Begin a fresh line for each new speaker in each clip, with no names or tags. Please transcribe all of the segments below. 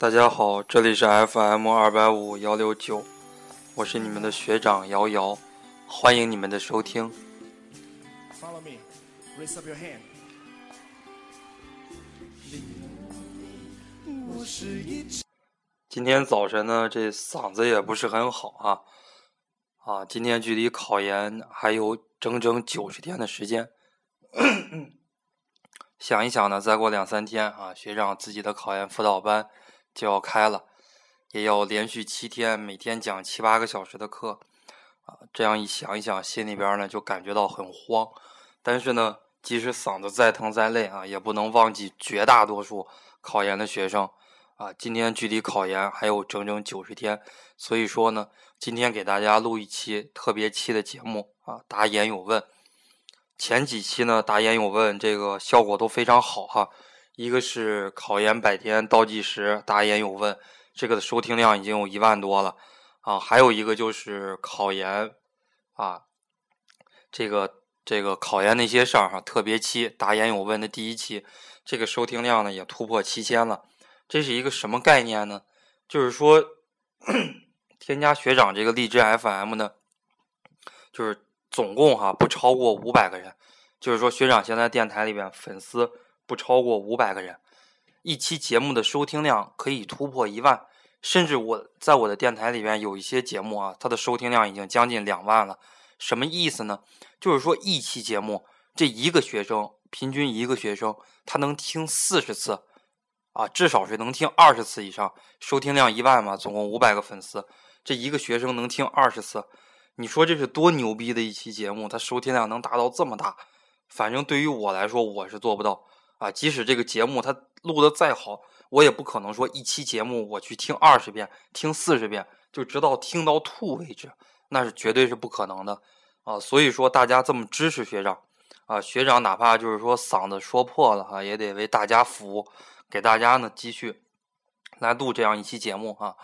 大家好，这里是 FM 二百五幺六九，我是你们的学长瑶瑶，欢迎你们的收听。
Follow me. Raise up your hand.
今天早晨呢，这嗓子也不是很好啊，啊，今天距离考研还有整整九十天的时间，想一想呢，再过两三天啊，学长自己的考研辅导班就要开了，也要连续七天，每天讲七八个小时的课，啊，这样一想一想，心里边呢就感觉到很慌，但是呢，即使嗓子再疼再累啊，也不能忘记绝大多数考研的学生。啊，今天距离考研还有整整九十天，所以说呢，今天给大家录一期特别期的节目啊，答言有问。前几期呢，答言有问这个效果都非常好哈，一个是考研百天倒计时答言有问，这个的收听量已经有一万多了啊，还有一个就是考研啊，这个这个考研那些事儿哈，特别期答言有问的第一期，这个收听量呢也突破七千了。这是一个什么概念呢？就是说，添加学长这个荔枝 FM 呢，就是总共哈不超过五百个人。就是说，学长现在电台里边粉丝不超过五百个人，一期节目的收听量可以突破一万，甚至我在我的电台里边有一些节目啊，它的收听量已经将近两万了。什么意思呢？就是说一期节目，这一个学生平均一个学生他能听四十次。啊，至少是能听二十次以上，收听量一万嘛，总共五百个粉丝，这一个学生能听二十次，你说这是多牛逼的一期节目？它收听量能达到这么大，反正对于我来说，我是做不到啊。即使这个节目它录的再好，我也不可能说一期节目我去听二十遍、听四十遍，就直到听到吐为止，那是绝对是不可能的啊。所以说，大家这么支持学长啊，学长哪怕就是说嗓子说破了啊，也得为大家服务。给大家呢继续来录这样一期节目啊，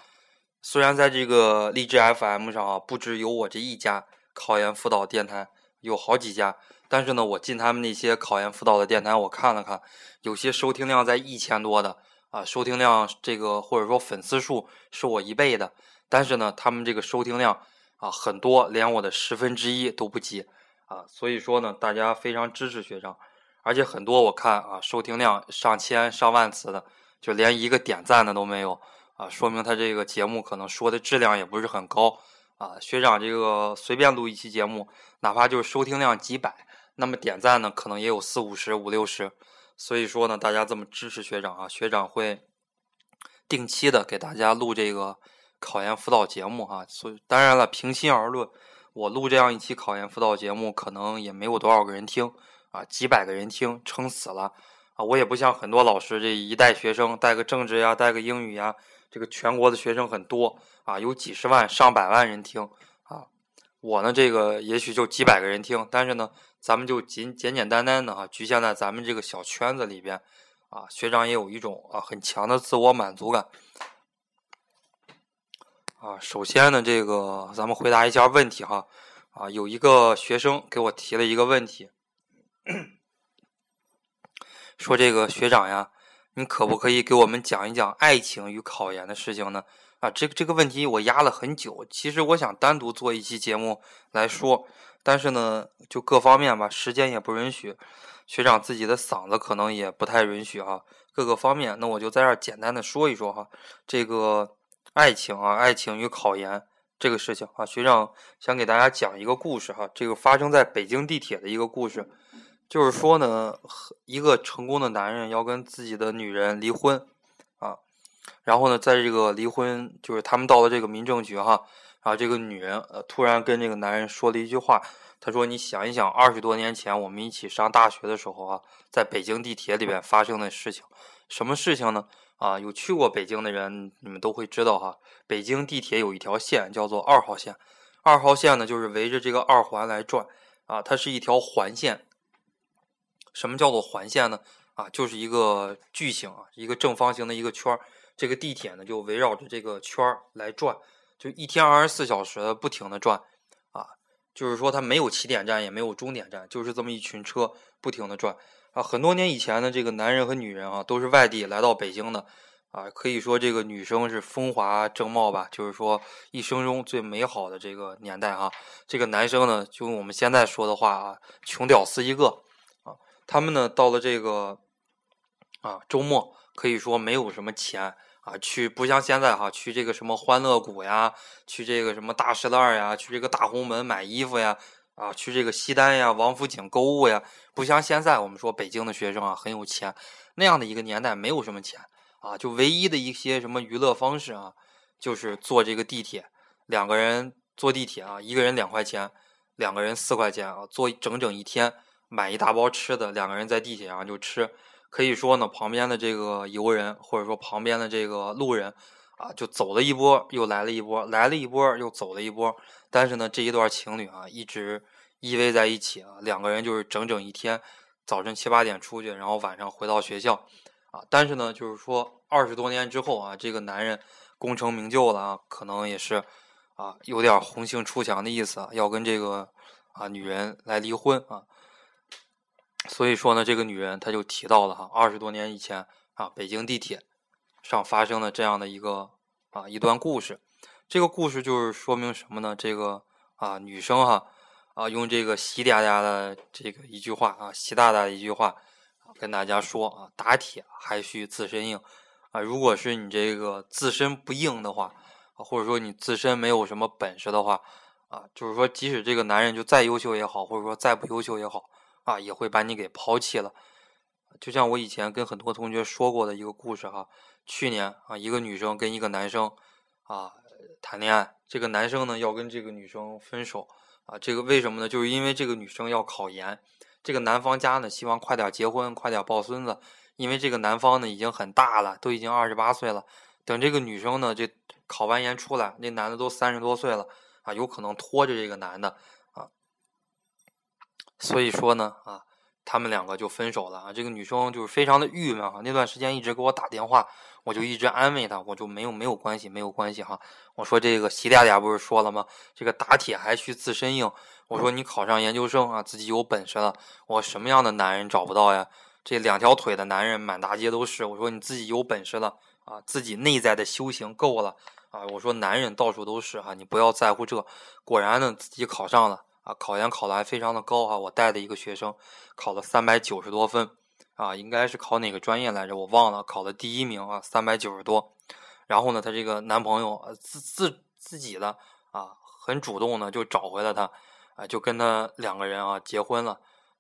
虽然在这个荔枝 FM 上啊，不只有我这一家考研辅导电台，有好几家，但是呢，我进他们那些考研辅导的电台，我看了看，有些收听量在一千多的啊，收听量这个或者说粉丝数是我一倍的，但是呢，他们这个收听量啊很多，连我的十分之一都不及啊，所以说呢，大家非常支持学长。而且很多我看啊，收听量上千上万次的，就连一个点赞的都没有啊，说明他这个节目可能说的质量也不是很高啊。学长这个随便录一期节目，哪怕就是收听量几百，那么点赞呢可能也有四五十、五六十。所以说呢，大家这么支持学长啊，学长会定期的给大家录这个考研辅导节目啊。所以当然了，平心而论，我录这样一期考研辅导节目，可能也没有多少个人听。啊，几百个人听，撑死了啊！我也不像很多老师，这一带学生带个政治呀，带个英语呀，这个全国的学生很多啊，有几十万、上百万人听。我呢，这个也许就几百个人听，但是呢，咱们就简简简单单的啊，局限在咱们这个小圈子里边啊。学长也有一种啊很强的自我满足感啊。首先呢，这个咱们回答一下问题哈啊，有一个学生给我提了一个问题。说这个学长呀，你可不可以给我们讲一讲爱情与考研的事情呢？啊，这个这个问题我压了很久。其实我想单独做一期节目来说，但是呢，就各方面吧，时间也不允许，学长自己的嗓子可能也不太允许啊，各个方面，那我就在这儿简单的说一说哈，这个爱情啊，爱情与考研这个事情啊，学长想给大家讲一个故事哈，这个发生在北京地铁的一个故事。就是说呢，一个成功的男人要跟自己的女人离婚，然后呢，在这个离婚，就是他们到了这个民政局哈，然后这个女人呃突然跟这个男人说了一句话，她说：“你想一想，二十多年前我们一起上大学的时候啊，在北京地铁里边发生的事情，什么事情呢？啊，有去过北京的人，你们都会知道哈，北京地铁有一条线叫做二号线，二号线呢就是围着这个二环来转，啊，它是一条环线。”什么叫做环线呢？啊，就是一个矩形啊，一个正方形的一个圈儿。这个地铁呢，就围绕着这个圈儿来转，就一天二十四小时不停的转，啊，就是说它没有起点站，也没有终点站，就是这么一群车不停的转。啊，很多年以前呢，这个男人和女人啊，都是外地来到北京的，啊，可以说这个女生是风华正茂吧，就是说一生中最美好的这个年代哈。这个男生呢，就用我们现在说的话啊，穷屌丝一个啊。他们呢，到了这个啊周末，可以说没有什么钱啊，去不像现在哈，去这个什么欢乐谷呀，去这个什么大石烂呀，去这个大红门买衣服呀，啊，去这个西单呀、王府井购物呀，不像现在我们说北京的学生啊很有钱，那样的一个年代没有什么钱。啊，就唯一的一些什么娱乐方式啊，就是坐这个地铁，两个人坐地铁啊，一个人两块钱，两个人四块钱啊，坐整整一天，买一大包吃的，两个人在地铁上就吃。可以说呢，旁边的这个游人或者说旁边的这个路人啊，就走了一波，又来了一波，来了一波又走了一波。但是呢，这一段情侣啊，一直依偎在一起啊，两个人就是整整一天，早晨七八点出去，然后晚上回到学校。啊，但是呢，就是说二十多年之后啊，这个男人功成名就了啊，可能也是啊，有点红杏出墙的意思啊，要跟这个啊女人来离婚啊。所以说呢，这个女人她就提到了哈，二十多年以前啊，北京地铁上发生的这样的一个啊一段故事。这个故事就是说明什么呢？这个啊女生哈啊用这个习大大的这个一句话啊，习大大的一句话。跟大家说啊，打铁还需自身硬啊！如果是你这个自身不硬的话，或者说你自身没有什么本事的话啊，就是说即使这个男人就再优秀也好，或者说再不优秀也好啊，也会把你给抛弃了。就像我以前跟很多同学说过的一个故事哈，去年啊，一个女生跟一个男生啊谈恋爱，这个男生呢要跟这个女生分手啊，这个为什么呢？就是因为这个女生要考研。这个男方家呢，希望快点结婚，快点抱孙子，因为这个男方呢已经很大了，都已经二十八岁了。等这个女生呢，这考完研出来，那男的都三十多岁了啊，有可能拖着这个男的。所以说呢，啊，他们两个就分手了啊。这个女生就是非常的郁闷啊，那段时间一直给我打电话，我就一直安慰她，我就没有没有关系，没有关系哈。我说这个习大大不是说了吗？这个打铁还需自身硬。我说你考上研究生啊，自己有本事了。我什么样的男人找不到呀？这两条腿的男人满大街都是。我说你自己有本事了啊，自己内在的修行够了啊。我说男人到处都是哈，你不要在乎这。果然呢，自己考上了啊，考研考的还非常的高哈。我带的一个学生考了三百九十多分啊，应该是考哪个专业来着？我忘了，考了第一名啊，三百九十多。然后呢，她这个男朋友自自自己的啊，很主动的就找回了她。啊，就跟他两个人啊结婚了，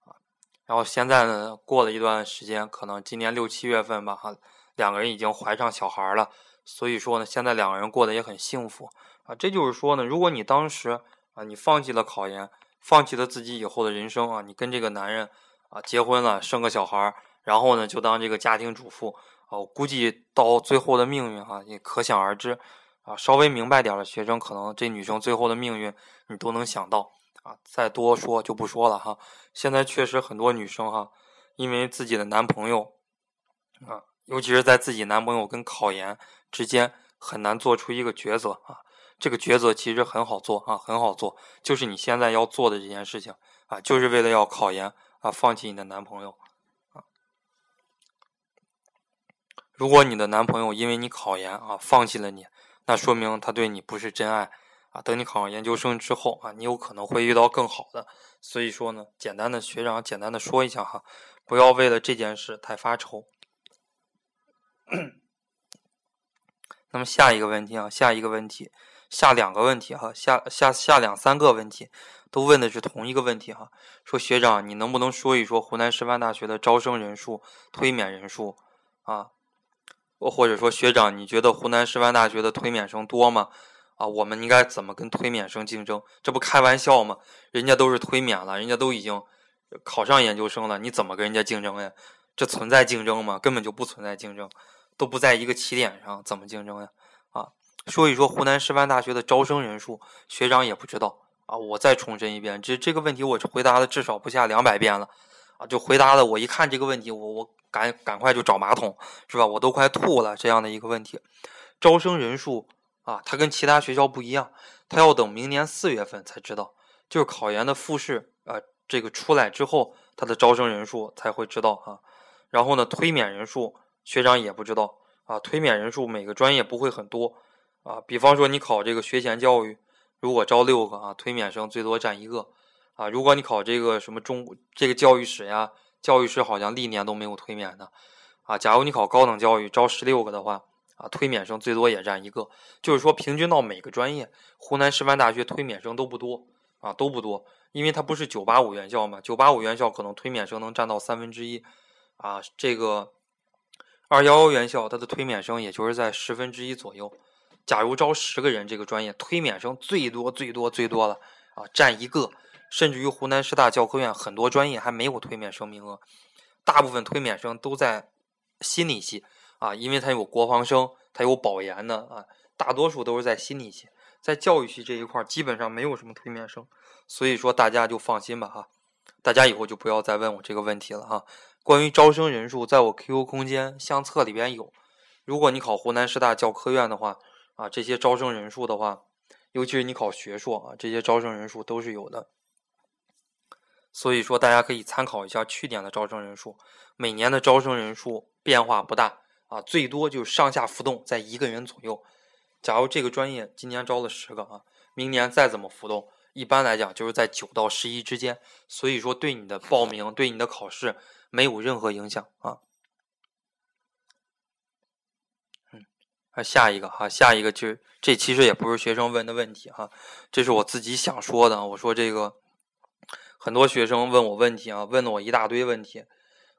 啊，然后现在呢，过了一段时间，可能今年六七月份吧，哈，两个人已经怀上小孩了，所以说呢，现在两个人过得也很幸福，啊，这就是说呢，如果你当时啊，你放弃了考研，放弃了自己以后的人生啊，你跟这个男人啊结婚了，生个小孩儿，然后呢，就当这个家庭主妇，啊，我估计到最后的命运哈，也可想而知，啊，稍微明白点的学生，可能这女生最后的命运你都能想到。啊，再多说就不说了哈。现在确实很多女生哈，因为自己的男朋友啊，尤其是在自己男朋友跟考研之间很难做出一个抉择啊。这个抉择其实很好做啊，很好做，就是你现在要做的这件事情啊，就是为了要考研啊，放弃你的男朋友啊。如果你的男朋友因为你考研啊放弃了你，那说明他对你不是真爱。啊，等你考上研究生之后啊，你有可能会遇到更好的。所以说呢，简单的学长简单的说一下哈，不要为了这件事太发愁。那么下一个问题啊，下一个问题，下两个问题哈，下下下两三个问题，都问的是同一个问题哈。说学长，你能不能说一说湖南师范大学的招生人数、推免人数啊？或者说学长，你觉得湖南师范大学的推免生多吗？啊，我们应该怎么跟推免生竞争？这不开玩笑吗？人家都是推免了，人家都已经考上研究生了，你怎么跟人家竞争呀？这存在竞争吗？根本就不存在竞争，都不在一个起点上，怎么竞争呀？说一说湖南师范大学的招生人数，学长也不知道啊。我再重申一遍，这这个问题我回答了至少不下两百遍了啊，就回答了。我一看这个问题，我我赶赶快就找马桶，是吧？我都快吐了这样的一个问题，招生人数。啊，他跟其他学校不一样，他要等明年四月份才知道，就是考研的复试啊，这个出来之后，他的招生人数才会知道啊。然后呢，推免人数学长也不知道啊，推免人数每个专业不会很多啊。比方说你考这个学前教育，如果招六个啊，推免生最多占一个啊。如果你考这个什么中这个教育史呀，教育史好像历年都没有推免的啊。假如你考高等教育，招十六个的话啊，推免生最多也占一个，就是说平均到每个专业，湖南师范大学推免生都不多啊，都不多，因为它不是九八五院校嘛，九八五院校可能推免生能占到三分之一啊，这个。二幺幺院校，它的推免生也就是在十分之一左右。假如招十个人，这个专业推免生最多最多最多了啊，占一个。甚至于湖南师大教科院很多专业还没有推免生名额，大部分推免生都在心理系啊，因为它有国防生，它有保研的啊，大多数都是在心理系，在教育系这一块基本上没有什么推免生，所以说大家就放心吧哈，大家以后就不要再问我这个问题了哈。关于招生人数，在我 QQ 空间相册里边有。如果你考湖南师大教科院的话，啊，这些招生人数的话，尤其是你考学硕啊，这些招生人数都是有的。所以说，大家可以参考一下去年的招生人数，每年的招生人数变化不大啊，最多就上下浮动在一个人左右。假如这个专业今年招了十个啊，明年再怎么浮动，一般来讲就是在九到十一之间。所以说，对你的报名，对你的考试。没有任何影响啊，啊下一个哈，下一个就这其实也不是学生问的问题哈，这是我自己想说的。我说这个很多学生问我问题啊，问了我一大堆问题，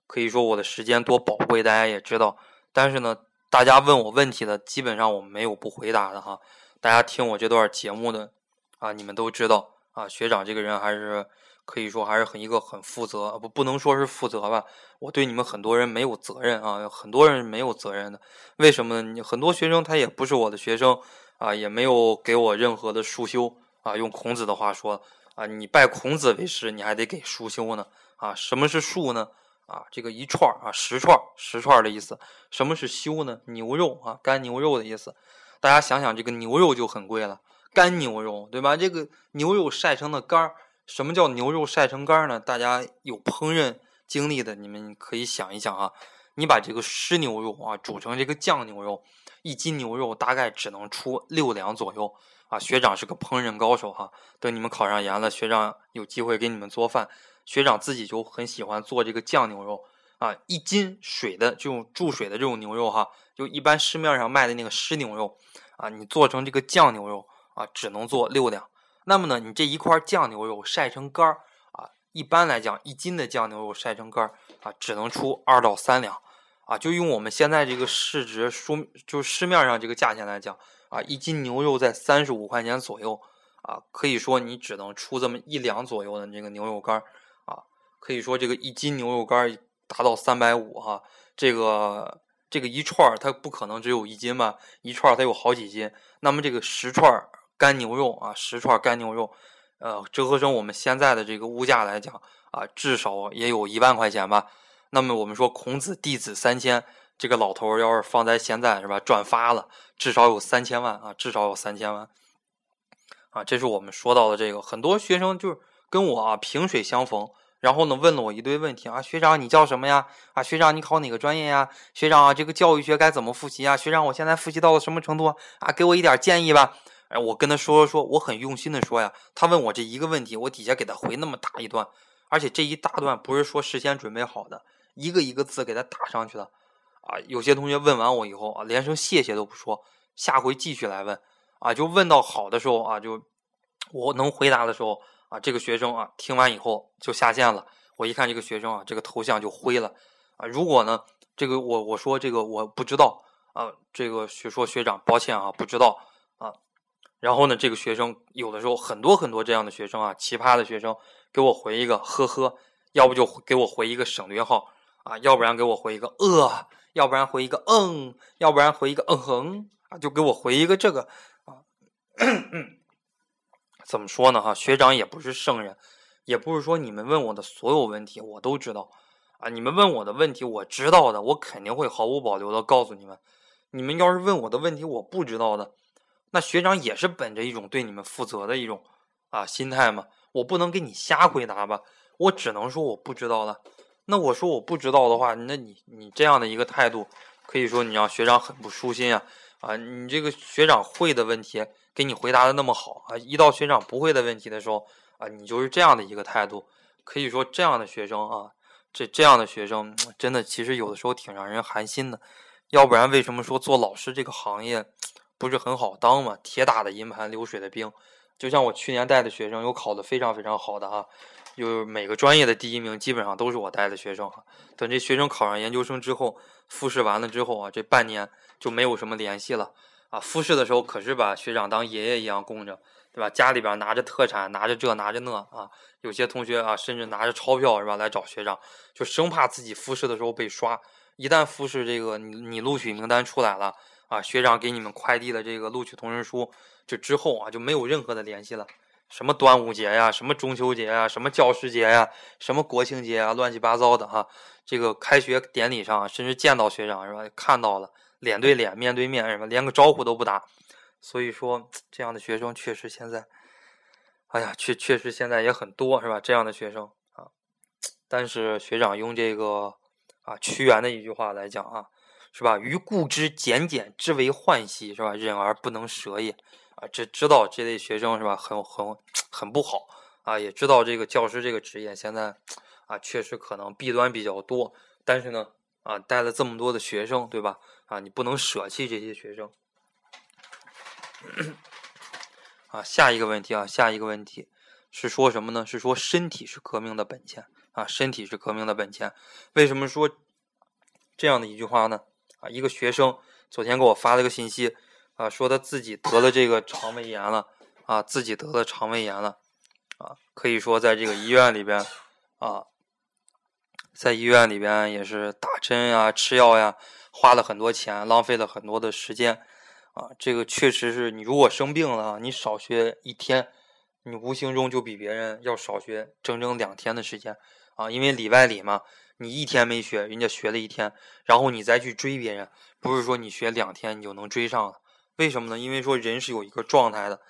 可以说我的时间多宝贵，大家也知道。但是呢，大家问我问题的基本上我没有不回答的哈。大家听我这段节目的啊，你们都知道啊，学长这个人还是。可以说还是很一个很负责，不不能说是负责吧。我对你们很多人没有责任啊，很多人没有责任的。为什么呢？你很多学生他也不是我的学生啊，也没有给我任何的书修啊。用孔子的话说啊，你拜孔子为师，你还得给书修呢啊。什么是术呢？啊，这个一串啊，十串十串的意思。什么是修呢？牛肉啊，干牛肉的意思。大家想想，这个牛肉就很贵了，干牛肉对吧？这个牛肉晒成的干儿。什么叫牛肉晒成干呢？大家有烹饪经历的，你们可以想一想啊。你把这个湿牛肉啊煮成这个酱牛肉，一斤牛肉大概只能出六两左右啊。学长是个烹饪高手哈，等你们考上研了，学长有机会给你们做饭。学长自己就很喜欢做这个酱牛肉啊，一斤水的这种注水的这种牛肉哈，就一般市面上卖的那个湿牛肉啊，你做成这个酱牛肉啊，只能做六两。那么呢，你这一块酱牛肉晒成干儿啊，一般来讲，一斤的酱牛肉晒成干儿啊，只能出二到三两啊。就用我们现在这个市值书，就市面上这个价钱来讲啊，一斤牛肉在三十五块钱左右啊，可以说你只能出这么一两左右的这个牛肉干儿啊。可以说这个一斤牛肉干儿达到三百五哈，这个这个一串儿它不可能只有一斤吧？一串儿它有好几斤，那么这个十串儿。干牛肉啊，十串干牛肉，呃，折合成我们现在的这个物价来讲啊，至少也有一万块钱吧。那么我们说孔子弟子三千，这个老头要是放在现在是吧，转发了，至少有三千万啊，至少有三千万啊。这是我们说到的这个，很多学生就是跟我啊萍水相逢，然后呢问了我一堆问题啊，学长你叫什么呀？啊，学长你考哪个专业呀？学长啊，这个教育学该怎么复习啊？学长我现在复习到了什么程度啊？给我一点建议吧。哎，我跟他说说，我很用心的说呀。他问我这一个问题，我底下给他回那么大一段，而且这一大段不是说事先准备好的，一个一个字给他打上去的。啊，有些同学问完我以后啊，连声谢谢都不说，下回继续来问。啊，就问到好的时候啊，就我能回答的时候啊，这个学生啊听完以后就下线了。我一看这个学生啊，这个头像就灰了。啊，如果呢，这个我我说这个我不知道啊，这个学说学长抱歉啊，不知道。然后呢，这个学生有的时候很多很多这样的学生啊，奇葩的学生给我回一个呵呵，要不就给我回一个省略号啊，要不然给我回一个呃，要不然回一个嗯，要不然回一个嗯哼啊，就给我回一个这个啊。怎么说呢？哈，学长也不是圣人，也不是说你们问我的所有问题我都知道啊。你们问我的问题我知道的，我肯定会毫无保留的告诉你们。你们要是问我的问题我不知道的。那学长也是本着一种对你们负责的一种啊心态嘛，我不能给你瞎回答吧，我只能说我不知道了。那我说我不知道的话，那你你这样的一个态度，可以说你让学长很不舒心啊啊！你这个学长会的问题给你回答的那么好啊，一到学长不会的问题的时候啊，你就是这样的一个态度。可以说这样的学生啊，这这样的学生真的其实有的时候挺让人寒心的。要不然为什么说做老师这个行业不是很好当嘛？铁打的营盘流水的兵，就像我去年带的学生有考的非常非常好的啊。就每个专业的第一名基本上都是我带的学生。等这学生考上研究生之后，复试完了之后啊，这半年就没有什么联系了啊。复试的时候可是把学长当爷爷一样供着，对吧？家里边拿着特产，拿着这拿着那啊。有些同学啊，甚至拿着钞票是吧来找学长，就生怕自己复试的时候被刷。一旦复试这个你你录取名单出来了啊，学长给你们快递的这个录取通知书，就之后啊就没有任何的联系了。什么端午节呀，什么中秋节呀，什么教师节呀，什么国庆节啊，乱七八糟的哈。这个开学典礼上，甚至见到学长是吧？看到了，脸对脸，面对面是吧？连个招呼都不打。所以说，这样的学生确实现在，哎呀，确确实现在也很多是吧？这样的学生啊。但是学长用这个啊屈原的一句话来讲啊，是吧？于故之简简之为患兮是吧？忍而不能舍也。啊，这知道这类学生是吧？很很很不好啊，也知道这个教师这个职业现在啊，确实可能弊端比较多。但是呢，啊，带了这么多的学生，对吧？啊，你不能舍弃这些学生。啊，下一个问题啊，下一个问题是说什么呢？是说身体是革命的本钱啊，身体是革命的本钱。为什么说这样的一句话呢？一个学生昨天给我发了个信息。啊，说他自己得了这个肠胃炎了，啊，自己得了肠胃炎了，啊，可以说在这个医院里边，啊，在医院里边也是打针呀、吃药呀，花了很多钱，浪费了很多的时间，啊，这个确实是你如果生病了，你少学一天，你无形中就比别人要少学整整两天的时间，啊，因为里外里嘛，你一天没学，人家学了一天，然后你再去追别人，不是说你学两天你就能追上了。为什么呢？因为说人是有一个状态的，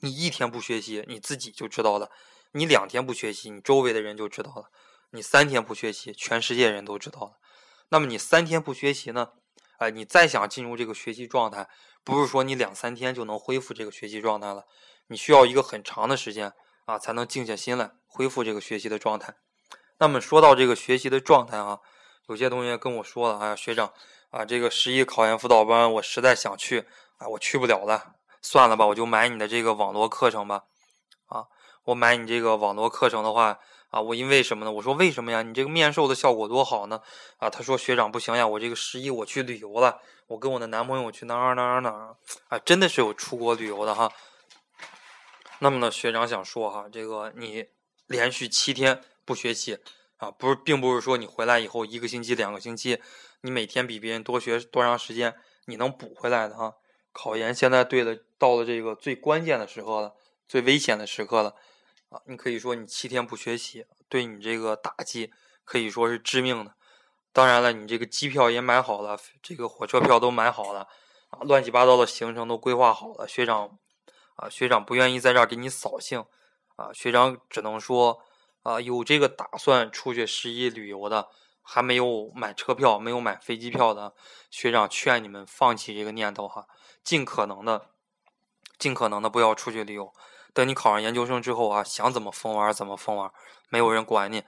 你一天不学习，你自己就知道了；你两天不学习，你周围的人就知道了；你三天不学习，全世界人都知道了。那么你三天不学习呢？哎，你再想进入这个学习状态，不是说你两三天就能恢复这个学习状态了，你需要一个很长的时间啊，才能静下心来恢复这个学习的状态。那么说到这个学习的状态啊，有些同学跟我说了，哎呀，学长。啊，这个十一考研辅导班，我实在想去，啊，我去不了了，算了吧，我就买你的这个网络课程吧。啊，我买你这个网络课程的话，啊，我因为什么呢？我说为什么呀？你这个面授的效果多好呢？啊，他说学长不行呀，我这个十一我去旅游了，我跟我的男朋友去哪儿哪儿哪儿，啊，真的是有出国旅游的哈。那么呢，学长想说哈，这个你连续七天不学习。啊，不是，并不是说你回来以后一个星期、两个星期，你每天比别人多学多长时间，你能补回来的哈。考研现在对了，到了这个最关键的时刻了，最危险的时刻了啊！你可以说你七天不学习，对你这个打击可以说是致命的。当然了，你这个机票也买好了，这个火车票都买好了啊，乱七八糟的行程都规划好了。学长啊，学长不愿意在这儿给你扫兴啊，学长只能说。啊，有这个打算出去十一旅游的，还没有买车票、没有买飞机票的学长，劝你们放弃这个念头哈，尽可能的、尽可能的不要出去旅游。等你考上研究生之后啊，想怎么疯玩怎么疯玩，没有人管你。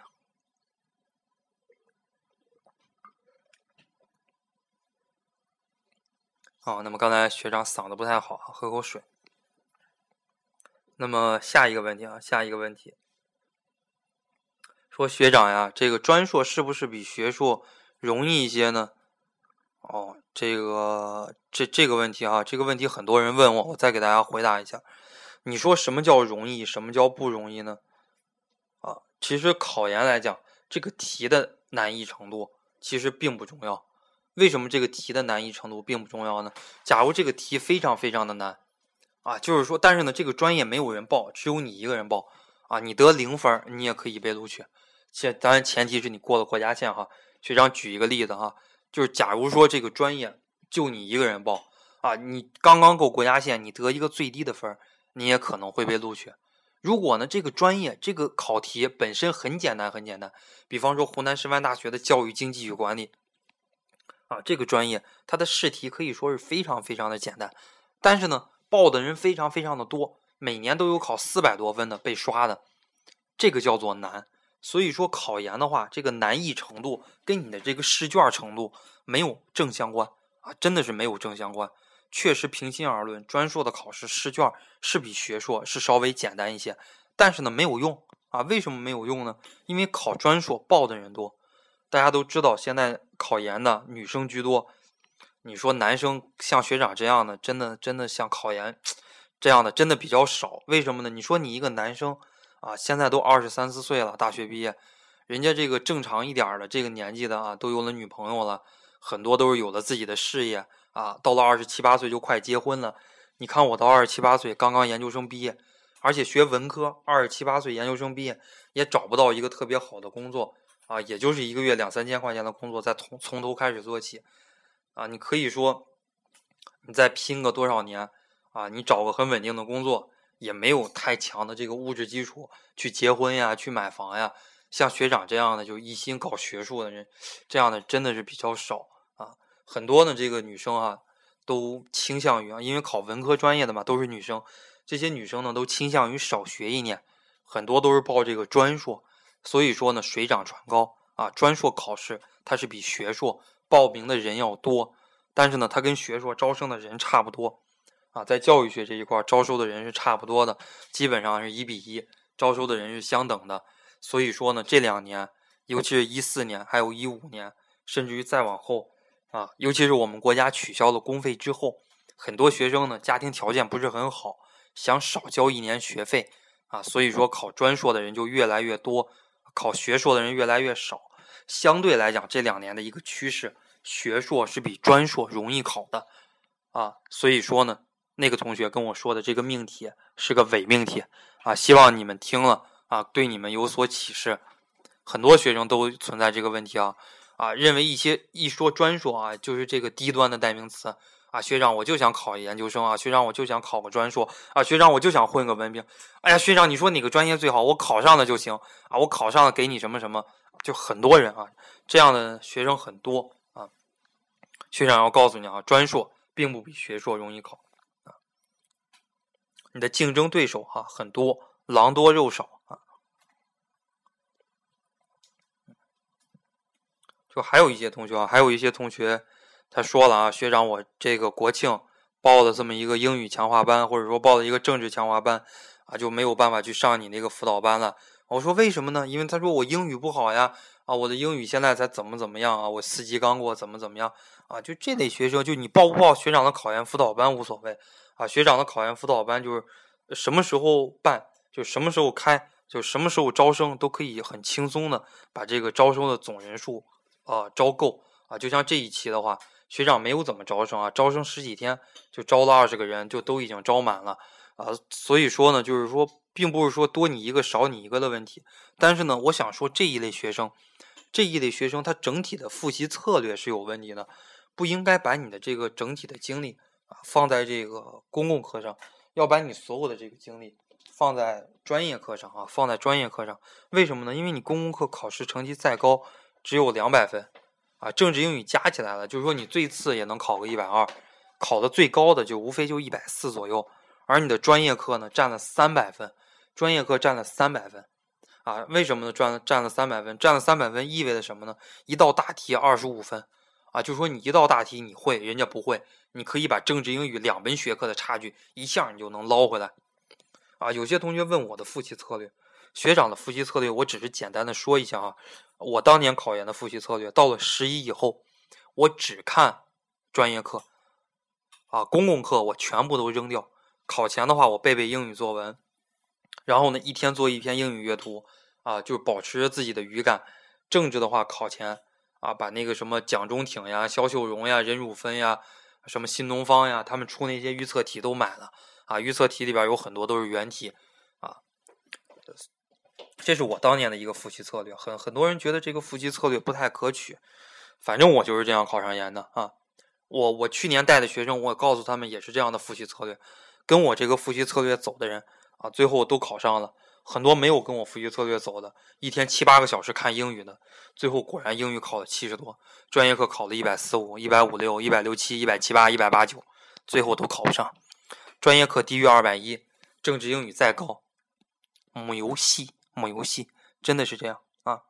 啊，那么刚才学长嗓子不太好，喝口水。那么下一个问题啊，下一个问题。说学长呀，这个专硕是不是比学硕容易一些呢？哦，这个这这个问题啊，这个问题很多人问我，我再给大家回答一下。你说什么叫容易，什么叫不容易呢？啊，其实考研来讲，这个题的难易程度其实并不重要。为什么这个题的难易程度并不重要呢？假如这个题非常非常的难，啊，就是说，但是呢，这个专业没有人报，只有你一个人报，啊，你得零分，你也可以被录取。前当然前提是你过了国家线哈。学长举一个例子哈，就是假如说这个专业就你一个人报啊，你刚刚过国家线，你得一个最低的分你也可能会被录取。如果呢这个专业这个考题本身很简单很简单，比方说湖南师范大学的教育经济与管理啊，这个专业它的试题可以说是非常非常的简单，但是呢，报的人非常非常的多，每年都有考四百多分的被刷的，这个叫做难。所以说考研的话，这个难易程度跟你的这个试卷程度没有正相关啊，真的是没有正相关。确实，平心而论，专硕的考试试卷是比学硕是稍微简单一些，但是呢，没有用啊。为什么没有用呢？因为考专硕报的人多，大家都知道，现在考研的女生居多。你说男生像学长这样的，真的真的像考研 这样的，真的比较少。为什么呢？你说你一个男生啊，现在都二十三四岁了，大学毕业，人家这个正常一点的这个年纪的啊，都有了女朋友了，很多都是有了自己的事业。啊，到了二十七八岁就快结婚了。你看我到二十七八岁刚刚研究生毕业，而且学文科，二十七八岁研究生毕业也找不到一个特别好的工作啊，也就是一个月两三千块钱的工作，再从从头开始做起啊。你可以说，你再拼个多少年啊，你找个很稳定的工作，也没有太强的这个物质基础去结婚呀，去买房呀。像学长这样的就一心搞学术的人，这样的真的是比较少啊。很多的这个女生啊，都倾向于啊，因为考文科专业的嘛，都是女生。这些女生呢，都倾向于少学一年，很多都是报这个专硕。所以说呢，水涨船高啊，专硕考试它是比学硕报名的人要多，但是呢，它跟学硕招生的人差不多啊，在教育学这一块招收的人是差不多的，基本上是一比一，招收的人是相等的。所以说呢，这两年，尤其是一四年，还有一五年，甚至于再往后。啊，尤其是我们国家取消了公费之后，很多学生呢家庭条件不是很好，想少交一年学费啊，所以说考专硕的人就越来越多，考学硕的人越来越少。相对来讲，这两年的一个趋势，学硕是比专硕容易考的啊。所以说呢，那个同学跟我说的这个命题是个伪命题啊，希望你们听了啊，对你们有所启示。很多学生都存在这个问题啊。啊，认为一些一说专硕啊，就是这个低端的代名词啊。学长，我就想考研究生啊。学长，我就想考个专硕啊。学长，我就想混个文凭。哎呀，学长，你说哪个专业最好？我考上了就行啊。我考上了给你什么什么？就很多人啊，这样的学生很多啊。学长要告诉你啊，专硕并不比学硕容易考。你的竞争对手哈很多，狼多肉少啊。就还有一些同学啊，还有一些同学，他说了啊，学长，我这个国庆报了这么一个英语强化班，或者说报了一个政治强化班，啊，就没有办法去上你那个辅导班了。我说为什么呢？因为他说我英语不好呀，啊，我的英语现在才怎么怎么样啊，我四级刚过，怎么怎么样啊？就这类学生，就你报不报学长的考研辅导班无所谓啊，学长的考研辅导班就是什么时候办，就什么时候开，就什么时候招生都可以很轻松的把这个招生的总人数。啊，招够啊！就像这一期的话，学长没有怎么招生啊，招生十几天就招了二十个人，就都已经招满了啊。所以说呢，就是说，并不是说多你一个少你一个的问题。但是呢，我想说这一类学生，这一类学生他整体的复习策略是有问题的，不应该把你的这个整体的精力放在这个公共课上，要把你所有的这个精力放在专业课上啊，放在专业课上。为什么呢？因为你公共课考试成绩再高。只有两百分，啊，政治英语加起来了，就是说你最次也能考个一百二，考的最高的就无非就一百四左右。而你的专业课呢，占了三百分，专业课占了三百分，啊，为什么呢？占了占了三百分，占了三百分意味着什么呢？一道大题二十五分，啊，就说你一道大题你会，人家不会，你可以把政治英语两门学科的差距一下你就能捞回来，啊，有些同学问我的复习策略。学长的复习策略，我只是简单的说一下啊。我当年考研的复习策略，到了十一以后，我只看专业课，啊，公共课我全部都扔掉。考前的话，我背背英语作文，然后呢，一天做一篇英语阅读，啊，就保持自己的语感。政治的话，考前啊，把那个什么蒋中挺呀、肖秀荣呀、任汝芬呀、什么新东方呀，他们出那些预测题都买了，啊，预测题里边有很多都是原题，啊。这是我当年的一个复习策略，很很多人觉得这个复习策略不太可取，反正我就是这样考上研的啊。我我去年带的学生，我告诉他们也是这样的复习策略，跟我这个复习策略走的人啊，最后都考上了。很多没有跟我复习策略走的，一天七八个小时看英语的，最后果然英语考了七十多，专业课考了一百四五、一百五六、一百六七、一百七八、一百八九，最后都考不上。专业课低于二百一，政治英语再高，母游戏，母游戏，真的是这样啊。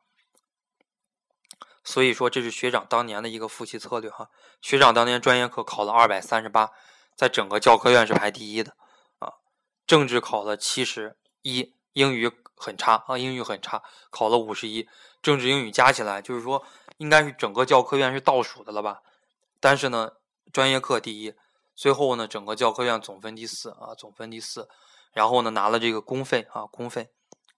所以说，这是学长当年的一个复习策略哈。学长当年专业课考了二百三十八，在整个教科院是排第一的啊。政治考了七十一，英语很差啊，英语很差，考了五十一。政治英语加起来就是说，应该是整个教科院是倒数的了吧？但是呢，专业课第一，最后呢，整个教科院总分第四啊，总分第四。然后呢，拿了这个公费啊，公费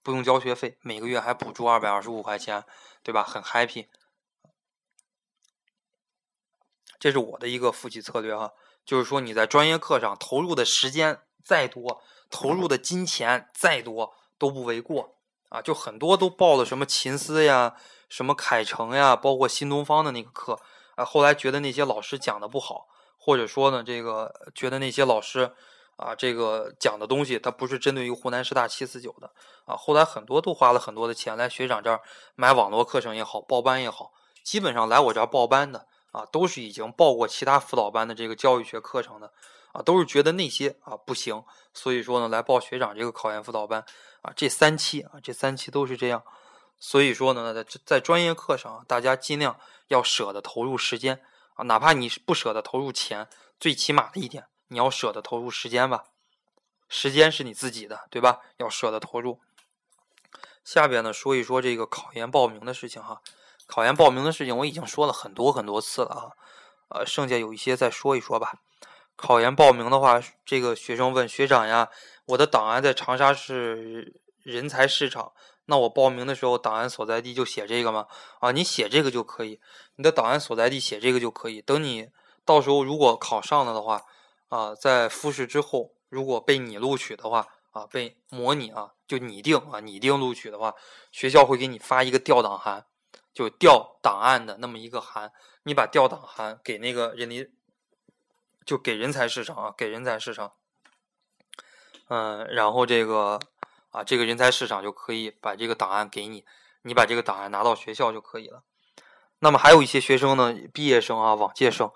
不用交学费，每个月还补助二百二十五块钱，对吧？很 happy。这是我的一个复习策略哈，就是说你在专业课上投入的时间再多，投入的金钱再多都不为过啊！就很多都报了什么琴思呀、什么凯程呀，包括新东方的那个课啊，后来觉得那些老师讲的不好，或者说呢，这个觉得那些老师啊，这个讲的东西他不是针对于湖南师大七四九的啊，后来很多都花了很多的钱来学长这儿买网络课程也好，报班也好，基本上来我这儿报班的。啊，都是已经报过其他辅导班的这个教育学课程的，啊，都是觉得那些啊不行，所以说呢，来报学长这个考研辅导班，啊，这三期啊，这三期都是这样，所以说呢，在在专业课上，大家尽量要舍得投入时间啊，哪怕你不舍得投入钱，最起码的一点，你要舍得投入时间吧，时间是你自己的，对吧？要舍得投入。下边呢，说一说这个考研报名的事情哈。考研报名的事情我已经说了很多很多次了啊，呃，剩下有一些再说一说吧。考研报名的话，这个学生问学长呀，我的档案在长沙市人才市场，那我报名的时候档案所在地就写这个吗？啊，你写这个就可以，你的档案所在地写这个就可以。等你到时候如果考上了的话，啊，在复试之后，如果被你录取的话，啊，被模拟啊，就拟定啊，拟定录取的话，学校会给你发一个调档函。就调档案的那么一个函，你把调档函给那个人力，就给人才市场啊，给人才市场，嗯，然后这个啊，这个人才市场就可以把这个档案给你，你把这个档案拿到学校就可以了。那么还有一些学生呢，毕业生啊，往届生，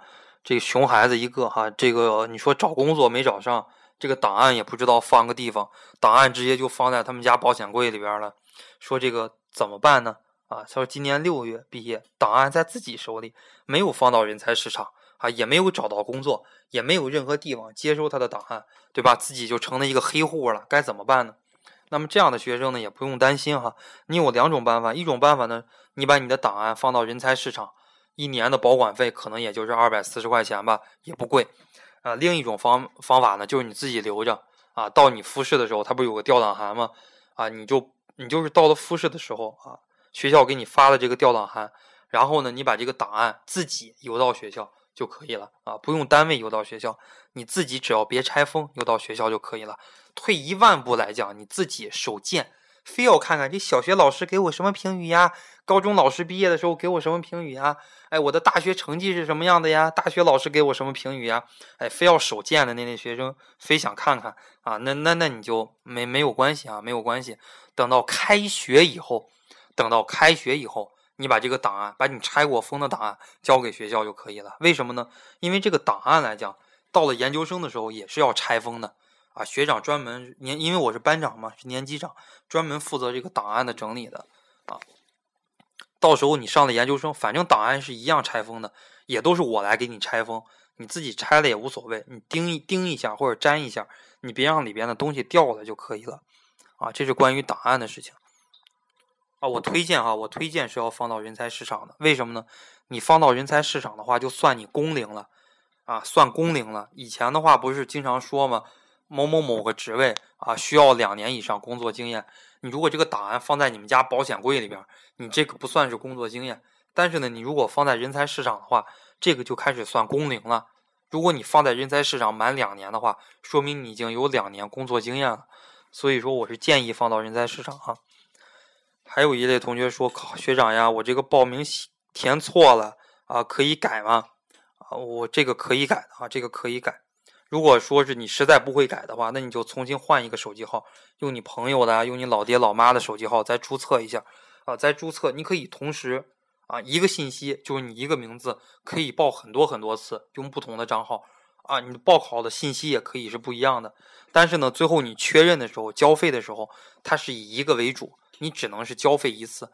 这个熊孩子一个哈，这个你说找工作没找上，这个档案也不知道放个地方，档案直接就放在他们家保险柜里边了，说这个怎么办呢？啊，他说今年六月毕业，档案在自己手里，没有放到人才市场啊，也没有找到工作，也没有任何地方接收他的档案，对吧？自己就成了一个黑户了，该怎么办呢？那么这样的学生呢，也不用担心哈，你有两种办法，一种办法呢，你把你的档案放到人才市场，一年的保管费可能也就是二百四十块钱吧，也不贵啊。另一种方方法呢，就是你自己留着啊，到你复试的时候，他不是有个调档函吗？啊，你就你就是到了复试的时候啊。学校给你发了这个调档函，然后呢，你把这个档案自己邮到学校就可以了啊，不用单位邮到学校，你自己只要别拆封邮到学校就可以了。退一万步来讲，你自己手贱，非要看看这小学老师给我什么评语呀，高中老师毕业的时候给我什么评语呀？哎，我的大学成绩是什么样的呀？大学老师给我什么评语呀？哎，非要手贱的那类学生，非想看看啊，那那那你就没没有关系啊，没有关系，等到开学以后。等到开学以后，你把这个档案，把你拆过封的档案交给学校就可以了。为什么呢？因为这个档案来讲，到了研究生的时候也是要拆封的啊。学长专门年，因为我是班长嘛，是年级长，专门负责这个档案的整理的啊。到时候你上了研究生，反正档案是一样拆封的，也都是我来给你拆封，你自己拆了也无所谓，你钉一钉一下或者粘一下，你别让里边的东西掉了就可以了啊。这是关于档案的事情。啊，我推荐哈，我推荐是要放到人才市场的。为什么呢？你放到人才市场的话，就算你工龄了，啊，算工龄了。以前的话不是经常说吗？某某某个职位啊，需要两年以上工作经验。你如果这个档案放在你们家保险柜里边，你这个不算是工作经验。但是呢，你如果放在人才市场的话，这个就开始算工龄了。如果你放在人才市场满两年的话，说明你已经有两年工作经验了。所以说，我是建议放到人才市场哈。还有一类同学说：“靠学长呀，我这个报名填错了啊，可以改吗？”啊，我这个可以改啊，这个可以改。如果说是你实在不会改的话，那你就重新换一个手机号，用你朋友的，用你老爹老妈的手机号再注册一下啊，再注册，你可以同时啊一个信息就是你一个名字可以报很多很多次，用不同的账号啊，你报考的信息也可以是不一样的。但是呢，最后你确认的时候交费的时候，它是以一个为主，你只能是交费一次，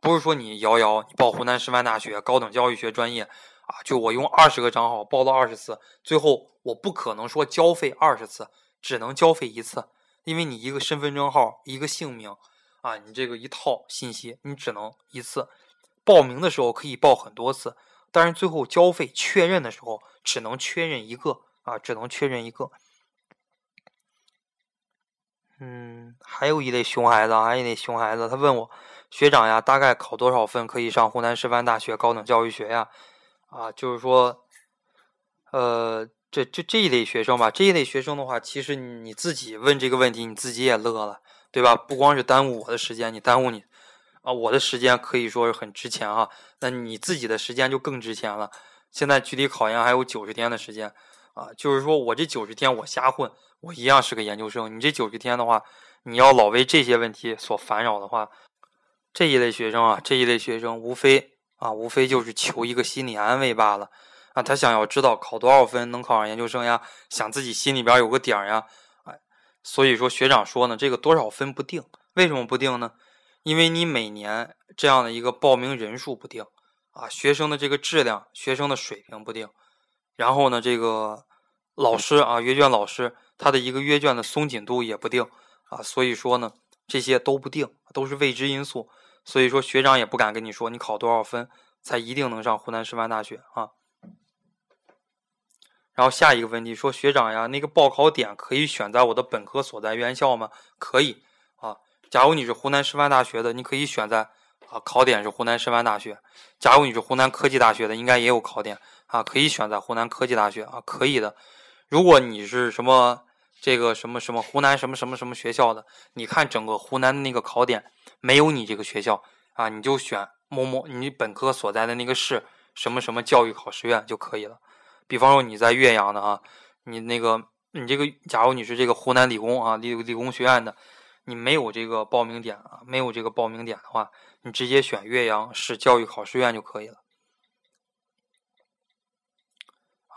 不是说你遥遥你报湖南师范大学高等教育学专业。啊，就我用二十个账号报了二十次，最后我不可能说交费二十次，只能交费一次，因为你一个身份证号，一个姓名，啊，你这个一套信息你只能一次。报名的时候可以报很多次，但是最后交费确认的时候只能确认一个，啊，只能确认一个。嗯，还有一类熊孩子，还有一类熊孩子，他问我学长呀，大概考多少分可以上湖南师范大学高等教育学呀？啊，就是说，呃，这这这一类学生吧，这一类学生的话，其实你自己问这个问题，你自己也乐了，对吧？不光是耽误我的时间，你耽误你啊，我的时间可以说是很值钱哈。那你自己的时间就更值钱了。现在距离考研还有九十天的时间啊，就是说我这九十天我瞎混，我一样是个研究生。你这九十天的话，你要老为这些问题所烦扰的话，这一类学生啊，这一类学生无非。啊，无非就是求一个心理安慰罢了。啊，他想要知道考多少分能考上研究生呀？想自己心里边有个底儿呀。哎，所以说学长说呢，这个多少分不定，为什么不定呢？因为你每年这样的一个报名人数不定，啊，学生的这个质量、学生的水平不定，然后呢，这个老师啊，阅卷老师他的一个阅卷的松紧度也不定，啊，所以说呢，这些都不定，都是未知因素。所以说，学长也不敢跟你说你考多少分才一定能上湖南师范大学啊。然后下一个问题说，学长呀，那个报考点可以选在我的本科所在院校吗？可以。假如你是湖南师范大学的，你可以选在啊，考点是湖南师范大学。假如你是湖南科技大学的，应该也有考点啊，可以选在湖南科技大学啊，可以的。如果你是什么这个什么什么湖南什么什么什么学校的，你看整个湖南的那个考点。没有你这个学校啊，你就选某某你本科所在的那个市什么什么教育考试院就可以了。比方说你在岳阳的啊，你那个你这个，假如你是这个湖南理工啊理理工学院的，你没有这个报名点啊，没有这个报名点的话，你直接选岳阳市教育考试院就可以了。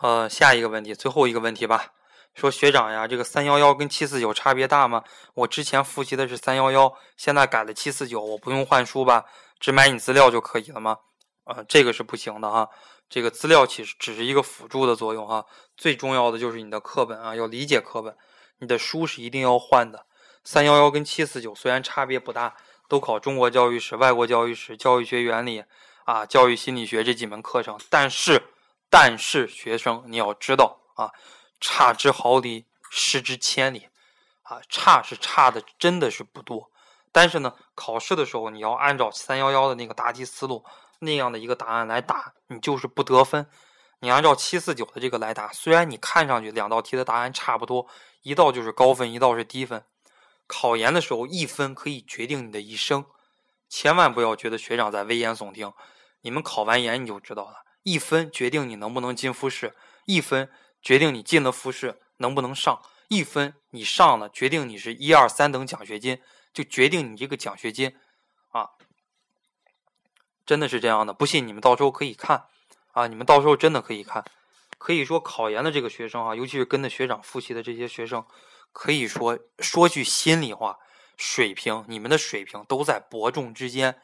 呃，下一个问题，最后一个问题吧。说学长呀，这个三幺幺跟七四九差别大吗？我之前复习的是三幺幺，现在改了七四九，我不用换书吧？只买你资料就可以了吗？啊，这个是不行的哈。这个资料其实只是一个辅助的作用哈，最重要的就是你的课本啊，要理解课本。你的书是一定要换的。三幺幺跟七四九虽然差别不大，都考中国教育史、外国教育史、教育学原理啊、教育心理学这几门课程，但是但是学生你要知道啊。差之毫厘，失之千里，啊，差是差的，真的是不多。但是呢，考试的时候你要按照三幺幺的那个答题思路那样的一个答案来答，你就是不得分。你按照七四九的这个来答，虽然你看上去两道题的答案差不多，一道就是高分，一道是低分。考研的时候，一分可以决定你的一生，千万不要觉得学长在危言耸听。你们考完研你就知道了，一分决定你能不能进复试，一分。决定你进了复试能不能上一分，你上了，决定你是一二三等奖学金，就决定你这个奖学金，啊，真的是这样的。不信你们到时候可以看，啊，你们到时候真的可以看。可以说考研的这个学生啊，尤其是跟着学长复习的这些学生，可以说说句心里话，水平你们的水平都在伯仲之间，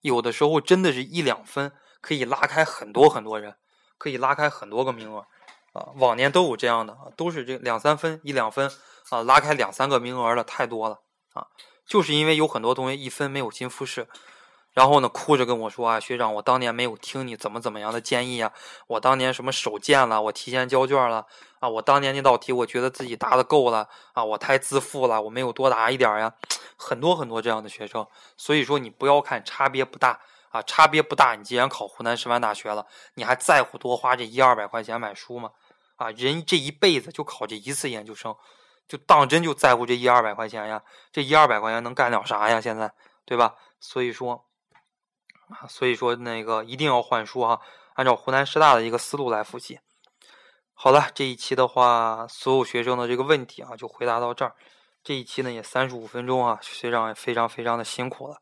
有的时候真的是一两分可以拉开很多很多人，可以拉开很多个名额。啊，往年都有这样的，都是这两三分一两分啊，拉开两三个名额的太多了啊，就是因为有很多同学一分没有进复试，然后呢哭着跟我说啊，学长，我当年没有听你怎么怎么样的建议啊，我当年什么手贱了，我提前交卷了啊，我当年那道题我觉得自己答的够了啊，我太自负了，我没有多答一点呀，很多很多这样的学生，所以说你不要看差别不大。啊，差别不大。你既然考湖南师范大学了，你还在乎多花这一二百块钱买书吗？啊，人这一辈子就考这一次研究生，就当真就在乎这一二百块钱呀？这一二百块钱能干了啥呀？现在，对吧？所以说，啊，所以说那个一定要换书啊，按照湖南师大的一个思路来复习。好了，这一期的话，所有学生的这个问题啊，就回答到这儿。这一期呢也三十五分钟啊，学长也非常非常的辛苦了。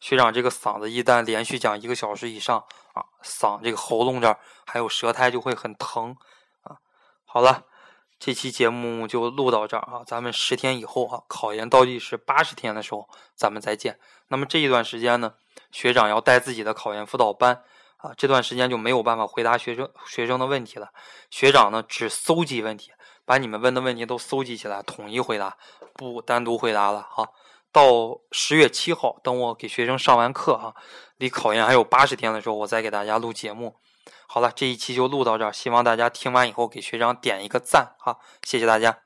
学长这个嗓子一旦连续讲一个小时以上啊，嗓这个喉咙这儿还有舌苔就会很疼啊。好了，这期节目就录到这儿啊，咱们十天以后啊，考研倒计时八十天的时候咱们再见。那么这一段时间呢，学长要带自己的考研辅导班。啊，这段时间就没有办法回答学生学生的问题了。学长呢，只搜集问题，把你们问的问题都搜集起来，统一回答，不单独回答了。哈，到十月七号，等我给学生上完课哈，离考研还有八十天的时候，我再给大家录节目。好了，这一期就录到这儿，希望大家听完以后给学长点一个赞哈，谢谢大家。